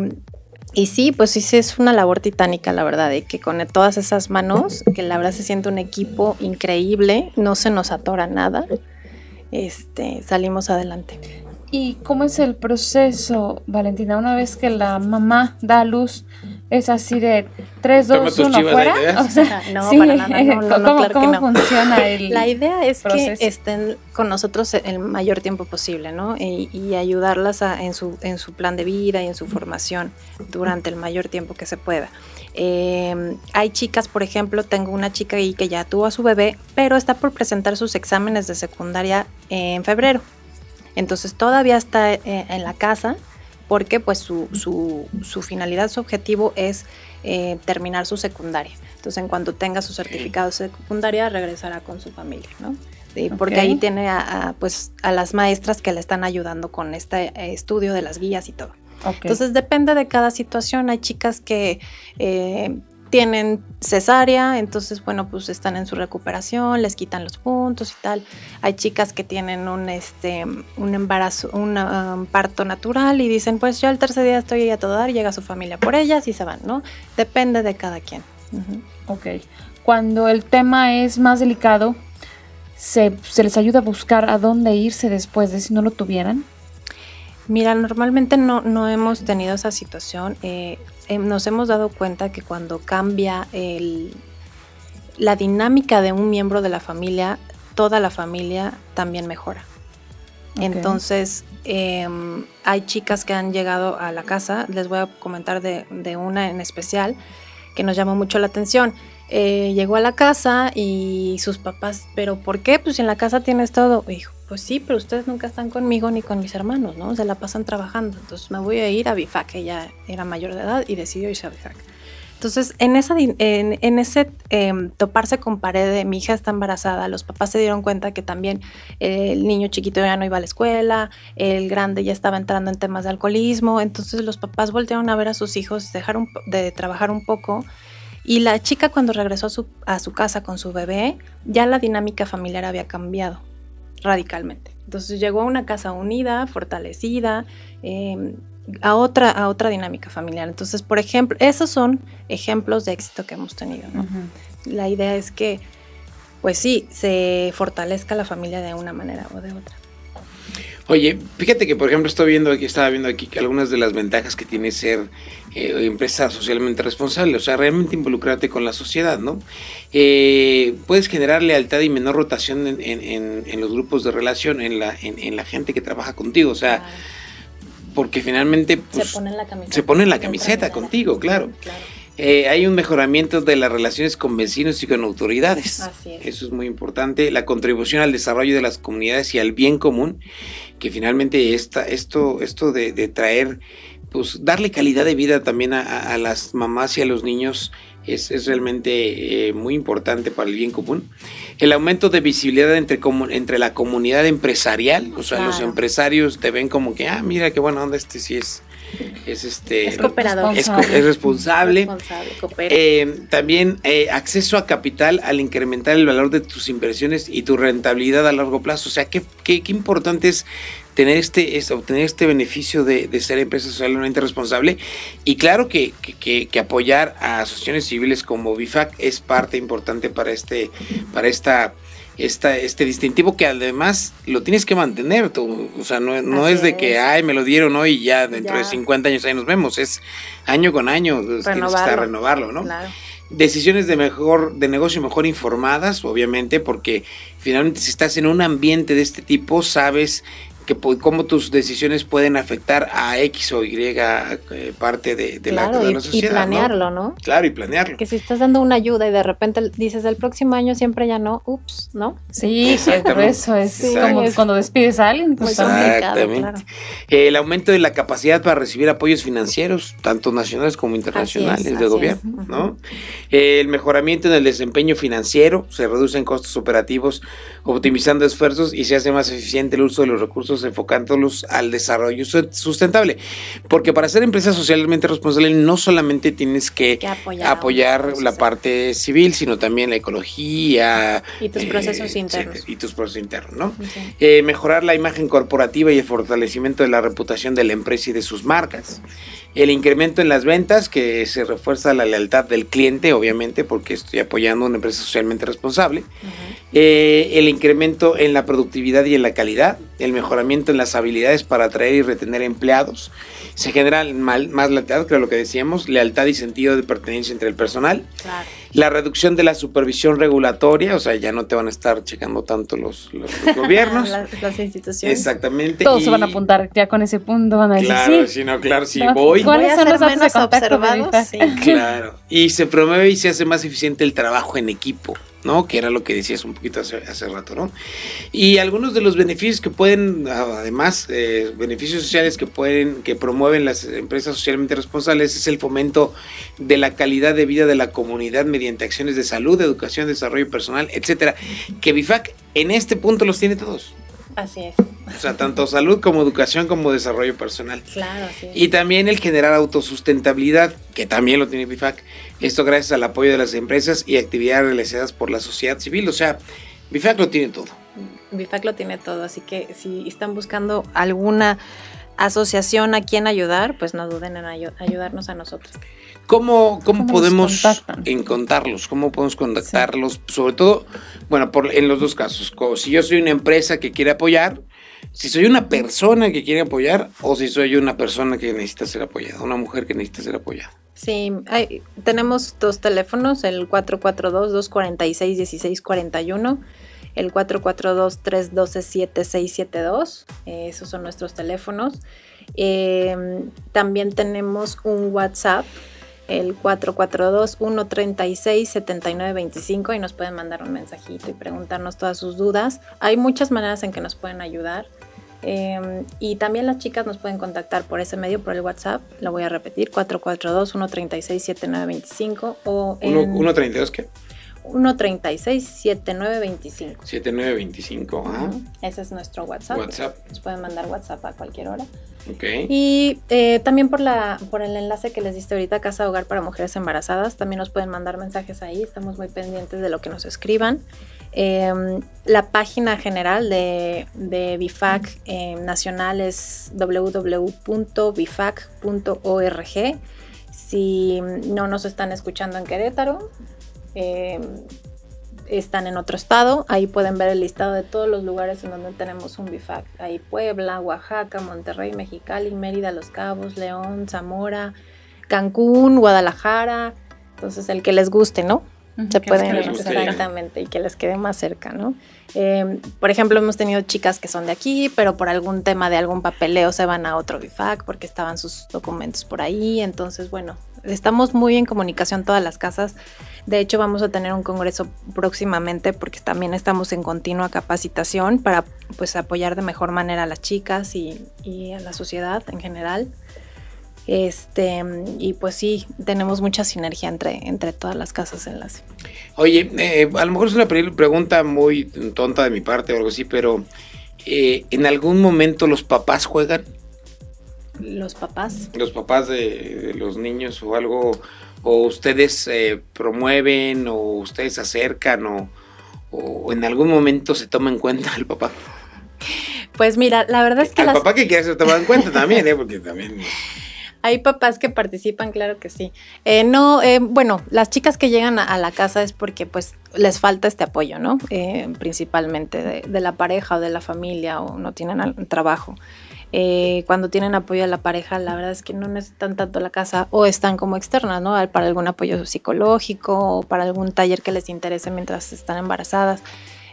sí, pues sí, es una labor titánica, la verdad, de que con todas esas manos, que la verdad se siente un equipo increíble, no se nos atora nada, este, salimos adelante. ¿Y cómo es el proceso, Valentina? Una vez que la mamá da a luz, es así de 3, 2, 1 fuera. O sea, no, para nada, no, no, ¿Cómo, claro ¿cómo funciona el La idea es que estén con nosotros el mayor tiempo posible, ¿no? Y, y ayudarlas a, en, su, en su plan de vida y en su formación durante el mayor tiempo que se pueda. Eh, hay chicas, por ejemplo, tengo una chica ahí que ya tuvo a su bebé, pero está por presentar sus exámenes de secundaria en febrero. Entonces todavía está eh, en la casa porque pues su, su, finalidad, su objetivo es eh, terminar su secundaria. Entonces en cuanto tenga su certificado de secundaria regresará con su familia, ¿no? Porque ahí tiene a, pues, a las maestras que le están ayudando con este eh, estudio de las guías y todo. Entonces depende de cada situación. Hay chicas que tienen cesárea, entonces bueno, pues están en su recuperación, les quitan los puntos y tal. Hay chicas que tienen un este un embarazo, un um, parto natural y dicen, pues yo el tercer día estoy a todo dar, llega su familia por ellas y se van, ¿no? Depende de cada quien. Ok. Cuando el tema es más delicado, ¿se, ¿se les ayuda a buscar a dónde irse después de si no lo tuvieran? Mira, normalmente no, no hemos tenido esa situación. Eh, Em, nos hemos dado cuenta que cuando cambia el, la dinámica de un miembro de la familia, toda la familia también mejora. Entonces, em, hay chicas que han llegado a la casa, les voy a comentar de, de una en especial que nos llamó mucho la atención. Eh, llegó a la casa y sus papás, ¿pero por qué? Pues en la casa tienes todo. Hijo, pues sí, pero ustedes nunca están conmigo ni con mis hermanos, ¿no? Se la pasan trabajando. Entonces me voy a ir a Bifac, ella era mayor de edad y decidió irse a Bifac. Entonces, en, esa, ese em, toparse con pared de mi hija está embarazada, los papás se dieron cuenta que también el niño chiquito ya no iba a la escuela, el grande ya estaba entrando en temas de alcoholismo, entonces los papás voltearon a ver a sus hijos, dejaron de trabajar un poco y la chica cuando regresó a su casa con su bebé, ya la dinámica familiar había cambiado radicalmente. Entonces llegó a una casa unida, fortalecida, em, a, otra, a otra dinámica familiar. Entonces, por ejemplo, esos son ejemplos de éxito que hemos tenido. La idea es que, pues sí, se fortalezca la familia de una manera o de otra. Oye, fíjate que por ejemplo estoy viendo aquí, estaba viendo aquí que algunas de las ventajas que tiene ser eh, empresa socialmente responsable, o sea, realmente involucrarte con la sociedad, ¿no? Eh, puedes generar lealtad y menor rotación en, los grupos de relación, en la, en, la gente que trabaja contigo, o sea, porque finalmente se pues, pone la camiseta, se pone la camiseta contigo, claro. Eh, hay un mejoramiento de las relaciones con vecinos y con autoridades. Así es. Eso es muy importante. La contribución al desarrollo de las comunidades y al bien común, que finalmente esta, esto, esto de, traer, pues darle calidad de vida también a, las mamás y a los niños es, realmente eh, muy importante para el bien común. El aumento de visibilidad entre, entre la comunidad empresarial, o sea, los empresarios te ven como que, ah, mira qué buena onda, este sí es es este es cooperador es, responsable, eh, también eh, acceso a capital al incrementar el valor de tus inversiones y tu rentabilidad a largo plazo. O sea qué, qué, qué importante es tener este, es, obtener este beneficio de, ser empresa socialmente responsable. Y claro que, que, apoyar a asociaciones civiles como BIFAC es parte importante para este, para esta esta, este distintivo que además lo tienes que mantener. Tú. O sea, no, no es de que, ay, me lo dieron hoy y ya dentro de 50 años ahí nos vemos. Es año con año, tienes que estar renovarlo, ¿no? Claro decisiones de mejor de negocio mejor informadas, obviamente, porque finalmente si estás en un ambiente de este tipo, sabes que cómo tus decisiones pueden afectar a X o Y eh, parte de, la, de la, sociedad. Y planearlo, ¿no? Claro, y planearlo. Que si estás dando una ayuda y de repente dices el próximo año siempre ya no, ups, ¿no? Sí, eso es como cuando despides a alguien. Pues Exactamente. El aumento de la capacidad para recibir apoyos financieros, tanto nacionales como internacionales de gobierno, ¿no? El mejoramiento en el desempeño financiero, se reducen costos operativos optimizando esfuerzos y se hace más eficiente el uso de los recursos enfocándolos al desarrollo sustentable. Porque para ser empresa socialmente responsable no solamente tienes que, apoyar, la parte civil, sino también la ecología. Y tus procesos eh, internos. y tus procesos internos, ¿no? Eh, mejorar la imagen corporativa y el fortalecimiento de la reputación de la empresa y de sus marcas el incremento en las ventas, que se refuerza la lealtad del cliente, obviamente, porque estoy apoyando una empresa socialmente responsable, eh, el incremento en la productividad y en la calidad, el mejoramiento en las habilidades para atraer y retener empleados, se genera más lealtad, creo lo que decíamos, lealtad y sentido de pertenencia entre el personal. La reducción de la supervisión regulatoria, o sea, ya no te van a estar checando tanto los, gobiernos. las, instituciones. Exactamente. Todos se van a apuntar ya con ese punto, van a decir. Claro, sí, no, claro, sí, voy. ¿Cuáles son los menos observados? Sí. Claro. Y se promueve y se hace más eficiente el trabajo en equipo. ¿No? Que era lo que decías un poquito hace, hace rato, ¿no? Y algunos de los beneficios que pueden, además, eh, beneficios sociales que pueden, que promueven las empresas socialmente responsables es el fomento de la calidad de vida de la comunidad mediante acciones de salud, educación, desarrollo personal, etcétera. Que BIFAC en este punto los tiene todos. Así es. O sea, tanto salud como educación como desarrollo personal. Claro, así es. Y también el generar autosustentabilidad, que también lo tiene BIFAC. Esto gracias al apoyo de las empresas y actividades realizadas por la sociedad civil. O sea, BIFAC lo tiene todo. BIFAC lo tiene todo, así que si están buscando alguna asociación a quien ayudar, pues no duden en ayudarnos a nosotros. ¿Cómo, cómo, podemos encontrarlos? ¿Cómo podemos contactarlos? Sobre todo, bueno, por, en los dos casos. Si yo soy una empresa que quiere apoyar, si soy una persona que quiere apoyar o si soy una persona que necesita ser apoyada, una mujer que necesita ser apoyada. Sí, tenemos dos teléfonos, el 442-246-1641 el 442-312-7672. Eh, esos son nuestros teléfonos. Em, también tenemos un WhatsApp, el 442-136-7925 y nos pueden mandar un mensajito y preguntarnos todas sus dudas. Hay muchas maneras en que nos pueden ayudar. Em, y también las chicas nos pueden contactar por ese medio, por el WhatsApp. Lo voy a repetir: 442-136-7925 o en... ¿132 qué? 136-7925. 7925, ajá. Ese es nuestro WhatsApp. WhatsApp. Nos pueden mandar WhatsApp a cualquier hora. Ok. Y eh, también por, la, por el enlace que les diste ahorita, Casa Hogar para Mujeres Embarazadas, también nos pueden mandar mensajes ahí. Estamos muy pendientes de lo que nos escriban. Em, la página general de, de BIFAC eh, nacional es www.bifac.org. Si no nos están escuchando en Querétaro, Em, están en otro estado, ahí pueden ver el listado de todos los lugares en donde tenemos un BIFAC. Ahí Puebla, Oaxaca, Monterrey, Mexicali, Mérida, Los Cabos, León, Zamora, Cancún, Guadalajara. Entonces, el que les guste, ¿no? Se pueden exactamente y que les quede más cerca, ¿no? Em, por ejemplo, hemos tenido chicas que son de aquí, pero por algún tema de algún papeleo se van a otro BIFAC porque estaban sus documentos por ahí. Entonces, bueno, estamos muy en comunicación todas las casas. De hecho, vamos a tener un congreso próximamente porque también estamos en continua capacitación para pues apoyar de mejor manera a las chicas y, a la sociedad en general. Este, y pues sí, tenemos mucha sinergia entre, entre todas las casas enlace. Oye, eh, a lo mejor es una pregunta muy tonta de mi parte o algo así, pero eh, ¿en algún momento los papás juegan? Los papás. Los papás de, los niños o algo, o ustedes eh, promueven o ustedes acercan o, o, en algún momento se toma en cuenta el papá. Pues mira, la verdad es que... El las... papá que quiere ser tomado en cuenta también, ¿eh? Porque también... Hay papás que participan, claro que sí. Eh, no, eh, bueno, las chicas que llegan a, la casa es porque pues les falta este apoyo, ¿no? Eh, principalmente de, de, la pareja o de la familia o no tienen trabajo. Cuando tienen apoyo de la pareja, la verdad es que no necesitan tanto la casa o están como externas, ¿no? Para algún apoyo psicológico o para algún taller que les interese mientras están embarazadas.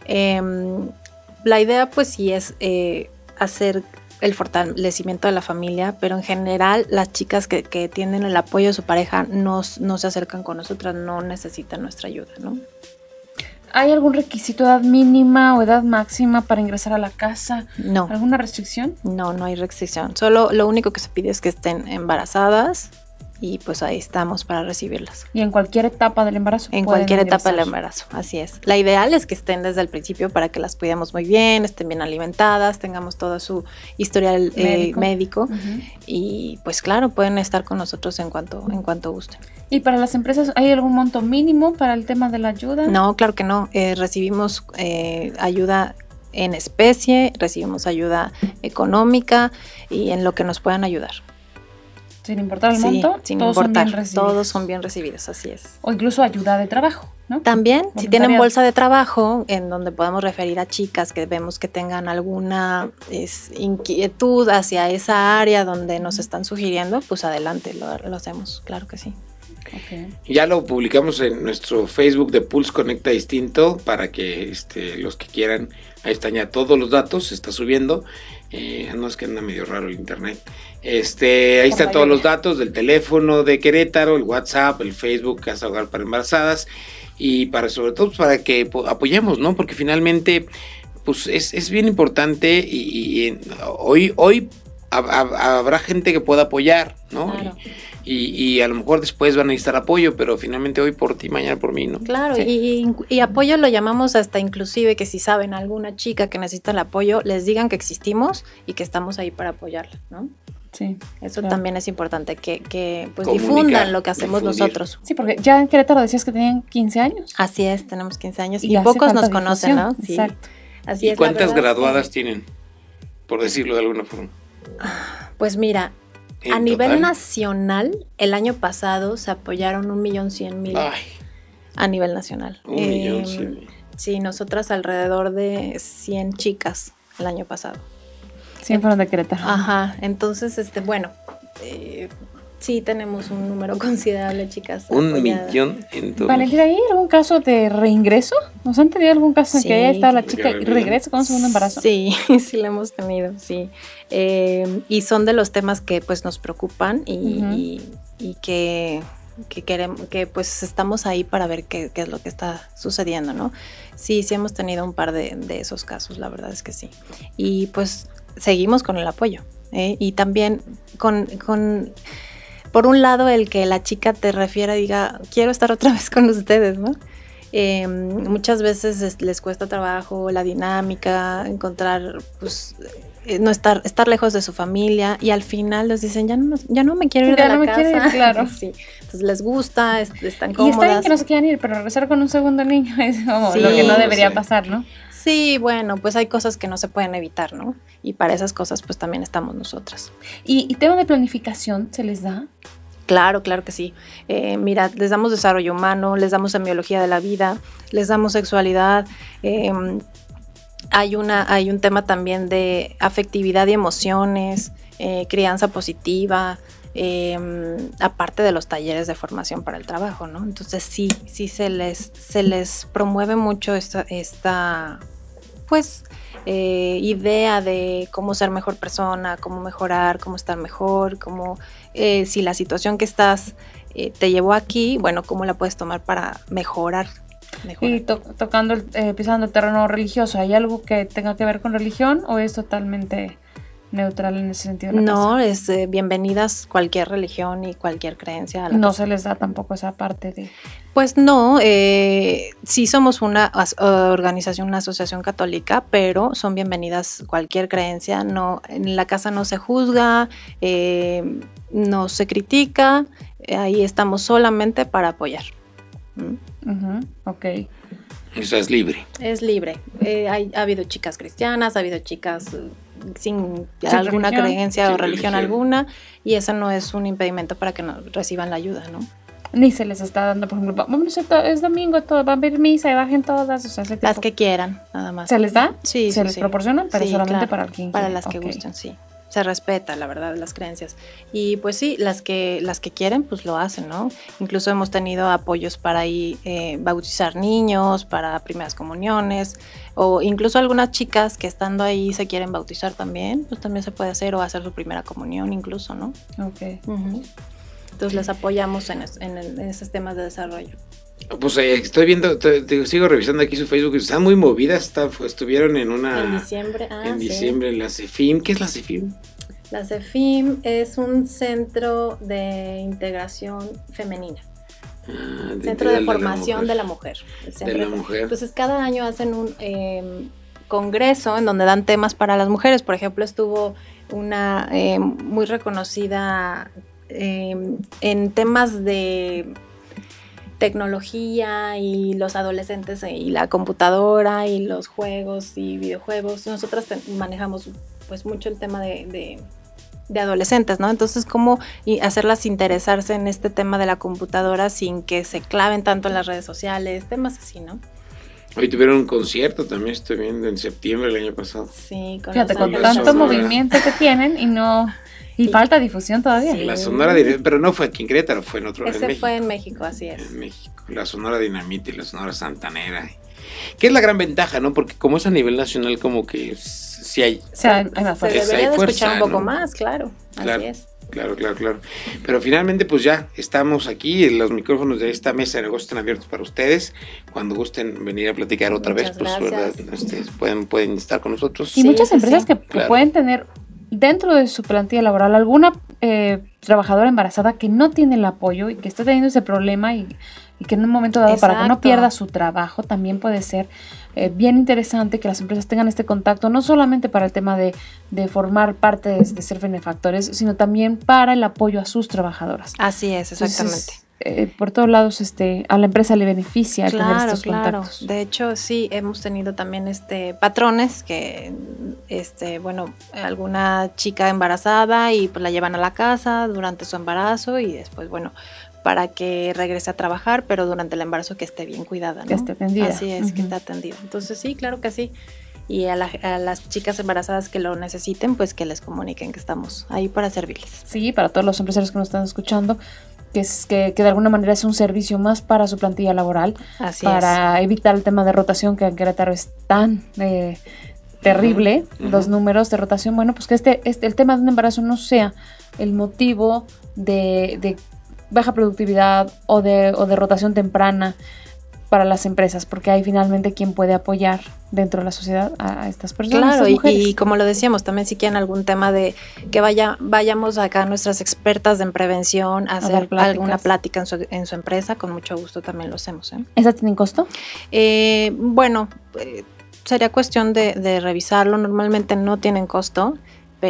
Em, la idea pues sí es hacer el fortalecimiento de la familia, pero en general las chicas que, tienen el apoyo de su pareja no, no, se acercan con nosotras, no necesitan nuestra ayuda, ¿no? ¿Hay algún requisito de edad mínima o edad máxima para ingresar a la casa? No. ¿Alguna restricción? No, no hay restricción. Solo lo único que se pide es que estén embarazadas, y pues ahí estamos para recibirlas. Y en cualquier etapa del embarazo. En cualquier etapa del embarazo, así es. La ideal es que estén desde el principio para que las cuidemos muy bien, estén bien alimentadas, tengamos todo su historial eh, médico, y pues claro, pueden estar con nosotros en cuanto, en cuanto gusten. ¿Y para las empresas hay algún monto mínimo para el tema de la ayuda? No, claro que no. Eh, recibimos eh, ayuda en especie, recibimos ayuda económica y en lo que nos puedan ayudar. Sin importar el monto, sin todos son bien recibidos. Todos son bien recibidos, así es. O incluso ayuda de trabajo, ¿no? También, si tienen bolsa de trabajo, en donde podemos referir a chicas que vemos que tengan alguna inquietud hacia esa área donde nos están sugiriendo, pues adelante, lo, hacemos, claro que sí. Ya lo publicamos en nuestro Facebook de Pulse Conecta Distinto para que este, los que quieran, ahí están ya todos los datos, se está subiendo. Eh, no es que anda medio raro el internet. Este, ahí están todos los datos del teléfono de Querétaro, el WhatsApp, el Facebook, Casa Hogar para Embarazadas y para sobre todo pues, para que apoyemos, ¿no? Porque finalmente pues es, bien importante y, hoy hoy habrá gente que pueda apoyar, ¿no? Y, a lo mejor después van a necesitar apoyo, pero finalmente hoy por ti, mañana por mí, ¿no? Claro, y, apoyo lo llamamos hasta inclusive que si saben alguna chica que necesita el apoyo, les digan que existimos y que estamos ahí para apoyarla, ¿no? Sí. Eso también es importante, que, que pues difundan lo que hacemos nosotros. Sí, porque ya en Querétaro decías que tenían 15 años. Así es, tenemos 15 años y, pocos nos conocen, ¿no? Sí. Exacto. Así ¿Y cuántas graduadas tienen? Por decirlo de alguna forma. Pues mira, a nivel nacional, el año pasado se apoyaron un millón cien mil. A nivel nacional. Un millón em, cien Sí, nosotras alrededor de 100 chicas el año pasado. 100 fueron de Querétaro. Ajá, entonces, este, bueno, eh, sí tenemos un número considerable, chicas. Un millón en todo. Valentina, ¿hay algún caso de reingreso? ¿Nos han tenido algún caso en que haya estado la chica y regrese con un segundo embarazo? Sí, sí lo hemos tenido, sí. Eh, y son de los temas que pues nos preocupan y, que, queremos, que pues estamos ahí para ver qué, es lo que está sucediendo, ¿no? Sí, sí hemos tenido un par de, esos casos, la verdad es que sí. Y pues seguimos con el apoyo. ¿eh? Y también con, con por un lado, el que la chica te refiera y diga, quiero estar otra vez con ustedes, ¿no? Em, muchas veces les cuesta trabajo la dinámica, encontrar, pues, eh, no estar, estar lejos de su familia y al final les dicen, ya no, ya no me quiero ir de la me casa. claro. sí. Entonces les gusta, están cómodas. Y está bien que no se quieran ir, pero regresar con un segundo niño es como lo que no debería pasar, ¿no? Sí, bueno, pues hay cosas que no se pueden evitar, ¿no? Y para esas cosas pues también estamos nosotras. ¿Y, tema de planificación se les da? Claro, claro que sí. Eh, mira, les damos desarrollo humano, les damos semiología de la vida, les damos sexualidad. Em, hay, una, hay un tema también de afectividad y emociones, eh, crianza positiva, em, aparte de los talleres de formación para el trabajo, ¿no? Entonces sí, sí se les, se les promueve mucho esta, esta pues, eh, idea de cómo ser mejor persona, cómo mejorar, cómo estar mejor, cómo, eh, si la situación que estás eh, te llevó aquí, bueno, cómo la puedes tomar para mejorar. Y tocando, el, pisando el terreno religioso, ¿hay algo que tenga que ver con religión o es totalmente neutral en ese sentido? no, es bienvenidas cualquier religión y cualquier creencia. no se les da tampoco esa parte de... Pues no, eh, sí somos una organización, una asociación católica, pero son bienvenidas cualquier creencia. No, en la casa no se juzga, eh, no se critica, ahí estamos solamente para apoyar. ¿Mm? ok. Eso es libre. Es libre. Eh, ha habido chicas cristianas, ha habido chicas sin, alguna creencia o religión, alguna y eso no es un impedimento para que no reciban la ayuda, ¿no? Ni se les está dando, por ejemplo, vamos es domingo, todo, van a ver misa y bajen todas, o sea, las que quieran, nada más. ¿Se les da? Sí, ¿Se les proporciona? Pero solamente para quien Para las que gusten, sí se respeta, la verdad, las creencias. Y pues sí, las que, las que quieren, pues lo hacen, ¿no? Incluso hemos tenido apoyos para ahí eh, bautizar niños, para primeras comuniones, o incluso algunas chicas que estando ahí se quieren bautizar también, pues también se puede hacer o hacer su primera comunión incluso, ¿no? Ok. Entonces les apoyamos en, en, esos temas de desarrollo. Pues eh, estoy viendo, sigo revisando aquí su Facebook, están muy movidas, estuvieron en una... En diciembre, ah, En diciembre, en la CEFIM, ¿qué es la CEFIM? La CEFIM es un centro de integración femenina. Ah, centro de, formación de la mujer. de la mujer. Entonces cada año hacen un em, congreso en donde dan temas para las mujeres. Por ejemplo, estuvo una em, muy reconocida em, en temas de tecnología y los adolescentes y la computadora y los juegos y videojuegos. Nosotras manejamos pues mucho el tema de, de, adolescentes, ¿no? Entonces, ¿cómo hacerlas interesarse en este tema de la computadora sin que se claven tanto en las redes sociales? Temas así, ¿no? Hoy tuvieron un concierto también, estoy viendo, en septiembre del año pasado. Sí, con Fíjate, con tanto movimiento que tienen y no... Y falta difusión todavía. La Sonora Dinamita, pero no fue aquí en Querétaro, fue en otro Ese en México. fue en México, así es. En México, la Sonora Dinamita y la Sonora Santanera. Que es la gran ventaja, ¿no? Porque como es a nivel nacional, como que sí hay. O sea, se debería de escuchar un poco más, claro. Así es. Claro, claro, claro. Pero finalmente, pues ya estamos aquí. Los micrófonos de esta mesa de negocios están abiertos para ustedes. Cuando gusten venir a platicar otra vez, pues ¿verdad? Este, pueden, pueden estar con nosotros. Y muchas empresas que pueden tener dentro de su plantilla laboral alguna eh, trabajadora embarazada que no tiene el apoyo y que está teniendo ese problema y, que en un momento dado para que no pierda su trabajo también puede ser eh, bien interesante que las empresas tengan este contacto no solamente para el tema de, formar parte de, ser benefactores sino también para el apoyo a sus trabajadoras. Así es exactamente eh, por todos lados este a la empresa le beneficia tener estos claro. contactos. De hecho, sí hemos tenido también este patrones que este bueno, alguna chica embarazada y pues la llevan a la casa durante su embarazo y después bueno, para que regrese a trabajar, pero durante el embarazo que esté bien cuidada, ¿no? Que esté atendida. Así es, que esté atendida. Entonces, sí, claro que sí. Y a, a, las chicas embarazadas que lo necesiten, pues que les comuniquen que estamos ahí para servirles. Sí, para todos los empresarios que nos están escuchando, que, es, que, de alguna manera es un servicio más para su plantilla laboral, para evitar el tema de rotación que en Querétaro es tan eh, terrible, los números de rotación, bueno, pues que este, este, el tema de un embarazo no sea el motivo de, de baja productividad o de, o de rotación temprana para las empresas, porque hay finalmente quien puede apoyar dentro de la sociedad a, estas personas. Claro, y, como lo decíamos, también si quieren algún tema de que vaya, vayamos acá nuestras expertas en prevención a, hacer alguna plática en su, en su, empresa, con mucho gusto también lo hacemos. ¿eh? ¿Esa tiene costo? Eh, bueno, eh, sería cuestión de, de revisarlo, normalmente no tienen costo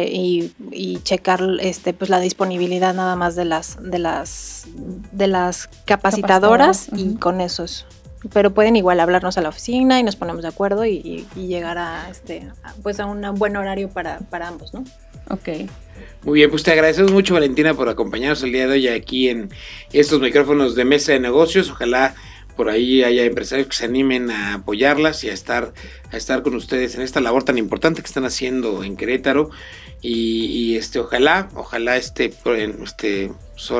y, checar este pues la disponibilidad nada más de las de las de las capacitadoras y con eso es pero pueden igual hablarnos a la oficina y nos ponemos de acuerdo y, llegar a este pues a un buen horario para, para ambos, ¿no? Ok. Muy bien, pues te agradecemos mucho Valentina por acompañarnos el día de hoy aquí en estos micrófonos de mesa de negocios. Ojalá por ahí haya empresarios que se animen a apoyarlas y a estar, a estar con ustedes en esta labor tan importante que están haciendo en Querétaro. Y, este, ojalá, ojalá este, este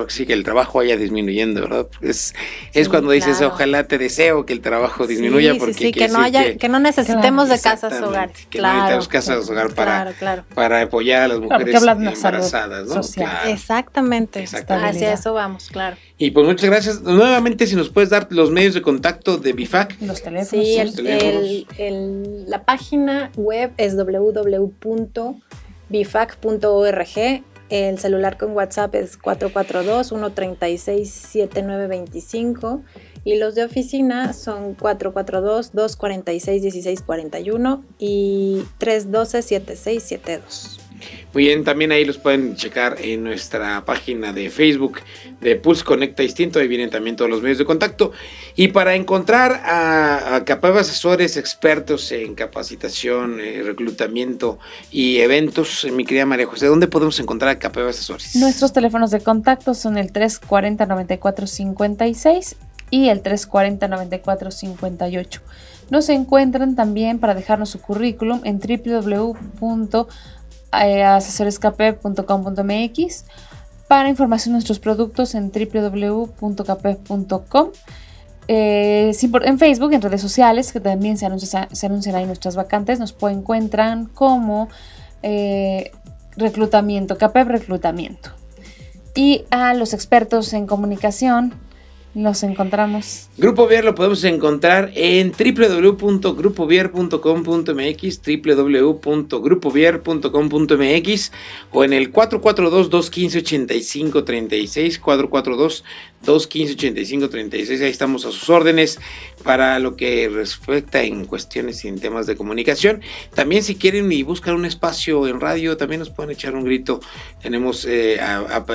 sí que el trabajo vaya disminuyendo, ¿verdad? Es, es cuando dices, ojalá te deseo que el trabajo disminuya porque sí, que no haya, que, no necesitemos de casas hogar, que no necesitemos casas hogar para, para apoyar a las mujeres embarazadas, ¿no? Exactamente, hacia eso vamos, claro. Y pues muchas gracias. Nuevamente, si nos puedes dar los medios de contacto de BIFAC. Los teléfonos. Sí, la página web es www bifac.org. El celular con WhatsApp es 442-136-7925 y los de oficina son 442-246-1641 y 312-7672. Muy bien, también ahí los pueden checar en nuestra página de Facebook de Pulse Conecta Distinto, ahí vienen también todos los medios de contacto. Y para encontrar a, a asesores expertos en capacitación, eh, reclutamiento y eventos, mi querida María José, ¿dónde podemos encontrar a Capeva Asesores? Nuestros teléfonos de contacto son el 340-9456 y el 340-9458. Nos encuentran también para dejarnos su currículum en www.asesorescape.com.mx para información de nuestros productos en www.cape.com. Eh, en Facebook, en redes sociales, que también se anuncian, ahí nuestras vacantes, nos encuentran como eh, reclutamiento, CAPEP Reclutamiento. Y a los expertos en comunicación los encontramos. Grupo Vier lo podemos encontrar en www.grupovier.com.mx, www.grupovier.com.mx o en el 442-215-8536, 442-215-8536. Ahí estamos a sus órdenes para lo que respecta en cuestiones y en temas de comunicación. También si quieren y buscan un espacio en radio, también nos pueden echar un grito. Tenemos, eh,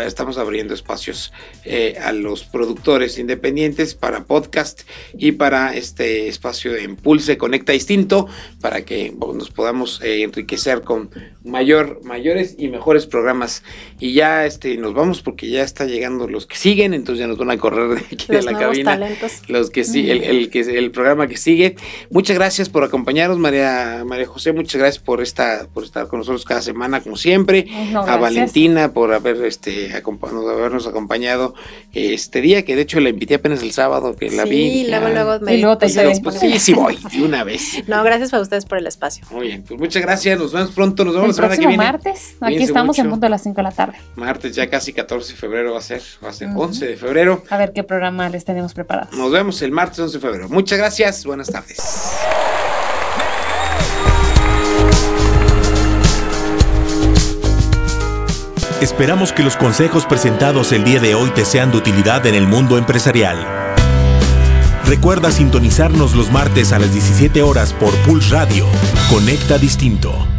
estamos abriendo espacios eh, a los productores independientes para podcast y para este espacio de Impulse Conecta Distinto para que nos podamos eh, enriquecer con mayor, mayores y mejores programas. Y ya este, nos vamos porque ya está llegando los que siguen, entonces ya nos van a correr de aquí de la cabina. Los que sí, el, el, que el programa que sigue. Muchas gracias por acompañarnos, María, María José, muchas gracias por esta, por estar con nosotros cada semana, como siempre. a Valentina por haber este habernos acompañado este día, que de hecho la invité apenas el sábado que la vi. Sí, luego, luego me. Y luego te pues, Sí, sí voy, de una vez. No, gracias a ustedes por el espacio. Muy bien, pues muchas gracias, nos vemos pronto, nos vemos la semana que viene. martes, aquí estamos en punto a las 5 de la tarde. Martes, ya casi 14 de febrero va a ser, va a ser 11 de febrero. A ver qué programa les tenemos preparado. Nos vemos el martes 11 de febrero. Muchas gracias, buenas tardes. Esperamos que los consejos presentados el día de hoy te sean de utilidad en el mundo empresarial. Recuerda sintonizarnos los martes a las 17 horas por Pulse Radio. Conecta Distinto.